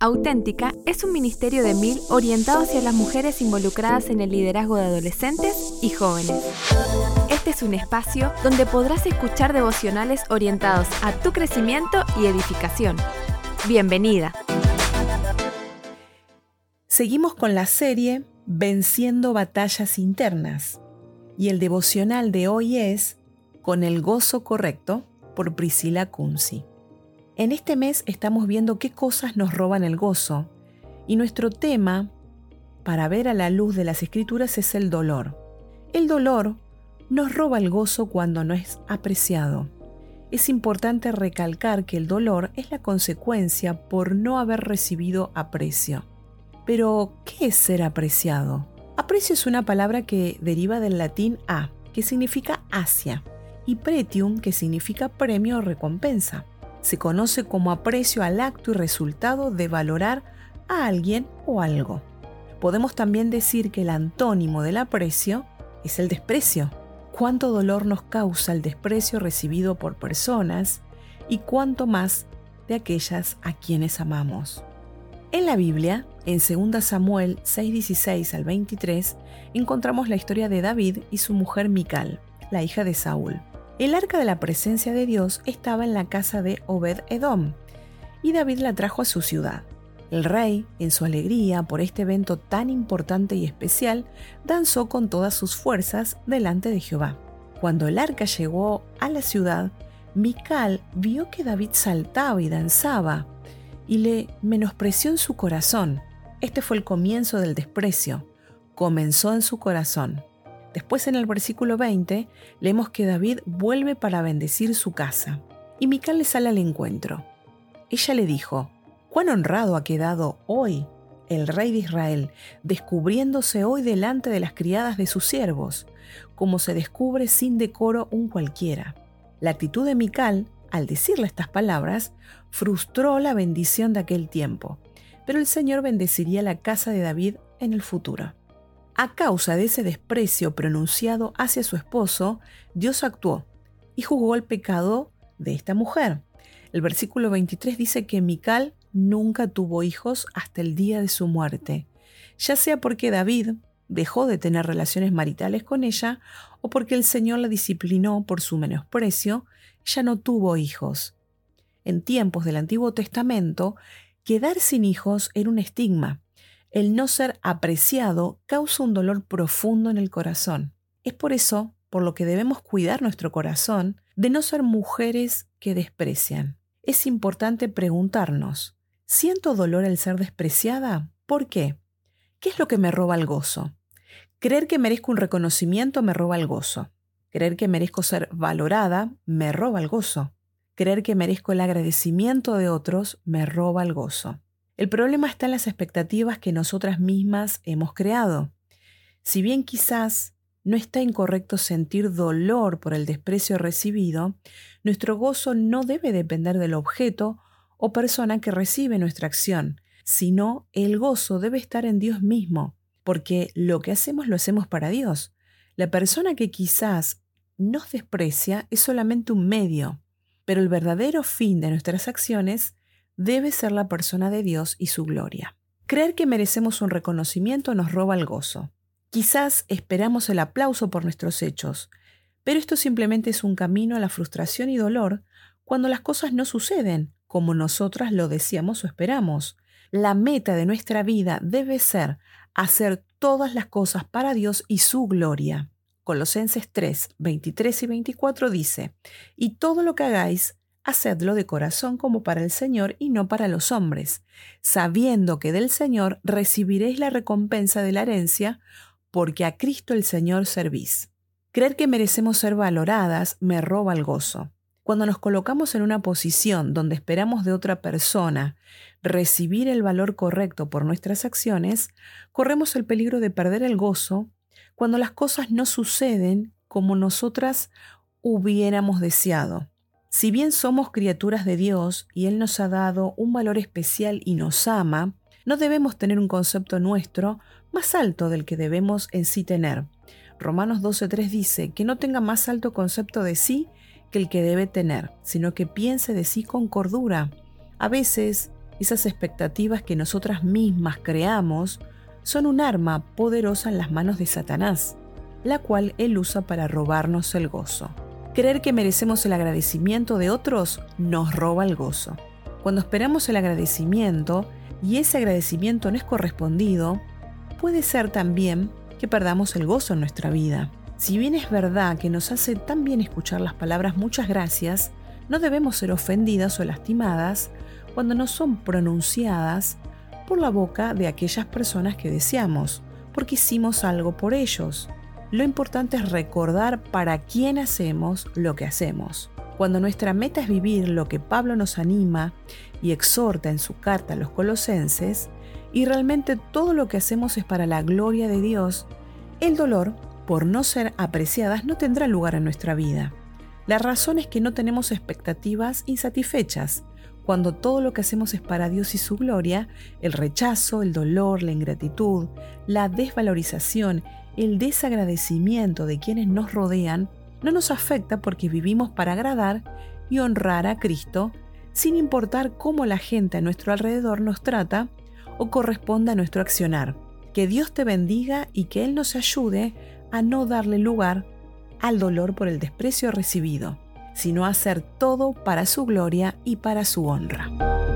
Auténtica es un ministerio de mil orientado hacia las mujeres involucradas en el liderazgo de adolescentes y jóvenes. Este es un espacio donde podrás escuchar devocionales orientados a tu crecimiento y edificación. Bienvenida. Seguimos con la serie Venciendo batallas internas y el devocional de hoy es Con el gozo correcto por Priscila Kunzi. En este mes estamos viendo qué cosas nos roban el gozo y nuestro tema para ver a la luz de las escrituras es el dolor. El dolor nos roba el gozo cuando no es apreciado. Es importante recalcar que el dolor es la consecuencia por no haber recibido aprecio. Pero, ¿qué es ser apreciado? Aprecio es una palabra que deriva del latín a, que significa hacia, y pretium, que significa premio o recompensa se conoce como aprecio al acto y resultado de valorar a alguien o algo. Podemos también decir que el antónimo del aprecio es el desprecio. Cuánto dolor nos causa el desprecio recibido por personas y cuánto más de aquellas a quienes amamos. En la Biblia, en 2 Samuel 6:16 al 23, encontramos la historia de David y su mujer Mical, la hija de Saúl. El arca de la presencia de Dios estaba en la casa de Obed Edom, y David la trajo a su ciudad. El rey, en su alegría por este evento tan importante y especial, danzó con todas sus fuerzas delante de Jehová. Cuando el arca llegó a la ciudad, Mical vio que David saltaba y danzaba, y le menospreció en su corazón. Este fue el comienzo del desprecio. Comenzó en su corazón. Después en el versículo 20 leemos que David vuelve para bendecir su casa y Mical le sale al encuentro. Ella le dijo, cuán honrado ha quedado hoy el rey de Israel, descubriéndose hoy delante de las criadas de sus siervos, como se descubre sin decoro un cualquiera. La actitud de Mical, al decirle estas palabras, frustró la bendición de aquel tiempo, pero el Señor bendeciría la casa de David en el futuro. A causa de ese desprecio pronunciado hacia su esposo, Dios actuó y juzgó el pecado de esta mujer. El versículo 23 dice que Mical nunca tuvo hijos hasta el día de su muerte, ya sea porque David dejó de tener relaciones maritales con ella o porque el Señor la disciplinó por su menosprecio, ya no tuvo hijos. En tiempos del Antiguo Testamento, quedar sin hijos era un estigma el no ser apreciado causa un dolor profundo en el corazón. Es por eso por lo que debemos cuidar nuestro corazón de no ser mujeres que desprecian. Es importante preguntarnos, ¿siento dolor al ser despreciada? ¿Por qué? ¿Qué es lo que me roba el gozo? Creer que merezco un reconocimiento me roba el gozo. Creer que merezco ser valorada me roba el gozo. Creer que merezco el agradecimiento de otros me roba el gozo. El problema está en las expectativas que nosotras mismas hemos creado. Si bien quizás no está incorrecto sentir dolor por el desprecio recibido, nuestro gozo no debe depender del objeto o persona que recibe nuestra acción, sino el gozo debe estar en Dios mismo, porque lo que hacemos lo hacemos para Dios. La persona que quizás nos desprecia es solamente un medio, pero el verdadero fin de nuestras acciones debe ser la persona de Dios y su gloria. Creer que merecemos un reconocimiento nos roba el gozo. Quizás esperamos el aplauso por nuestros hechos, pero esto simplemente es un camino a la frustración y dolor cuando las cosas no suceden como nosotras lo deseamos o esperamos. La meta de nuestra vida debe ser hacer todas las cosas para Dios y su gloria. Colosenses 3, 23 y 24 dice, y todo lo que hagáis, hacedlo de corazón como para el Señor y no para los hombres, sabiendo que del Señor recibiréis la recompensa de la herencia, porque a Cristo el Señor servís. Creer que merecemos ser valoradas me roba el gozo. Cuando nos colocamos en una posición donde esperamos de otra persona recibir el valor correcto por nuestras acciones, corremos el peligro de perder el gozo cuando las cosas no suceden como nosotras hubiéramos deseado. Si bien somos criaturas de Dios y Él nos ha dado un valor especial y nos ama, no debemos tener un concepto nuestro más alto del que debemos en sí tener. Romanos 12.3 dice que no tenga más alto concepto de sí que el que debe tener, sino que piense de sí con cordura. A veces esas expectativas que nosotras mismas creamos, son un arma poderosa en las manos de Satanás, la cual él usa para robarnos el gozo. Creer que merecemos el agradecimiento de otros nos roba el gozo. Cuando esperamos el agradecimiento y ese agradecimiento no es correspondido, puede ser también que perdamos el gozo en nuestra vida. Si bien es verdad que nos hace tan bien escuchar las palabras muchas gracias, no debemos ser ofendidas o lastimadas cuando no son pronunciadas por la boca de aquellas personas que deseamos, porque hicimos algo por ellos. Lo importante es recordar para quién hacemos lo que hacemos. Cuando nuestra meta es vivir lo que Pablo nos anima y exhorta en su carta a los colosenses, y realmente todo lo que hacemos es para la gloria de Dios, el dolor por no ser apreciadas no tendrá lugar en nuestra vida. La razón es que no tenemos expectativas insatisfechas. Cuando todo lo que hacemos es para Dios y su gloria, el rechazo, el dolor, la ingratitud, la desvalorización, el desagradecimiento de quienes nos rodean no nos afecta porque vivimos para agradar y honrar a Cristo, sin importar cómo la gente a nuestro alrededor nos trata o corresponda a nuestro accionar. Que Dios te bendiga y que Él nos ayude a no darle lugar al dolor por el desprecio recibido, sino a hacer todo para su gloria y para su honra.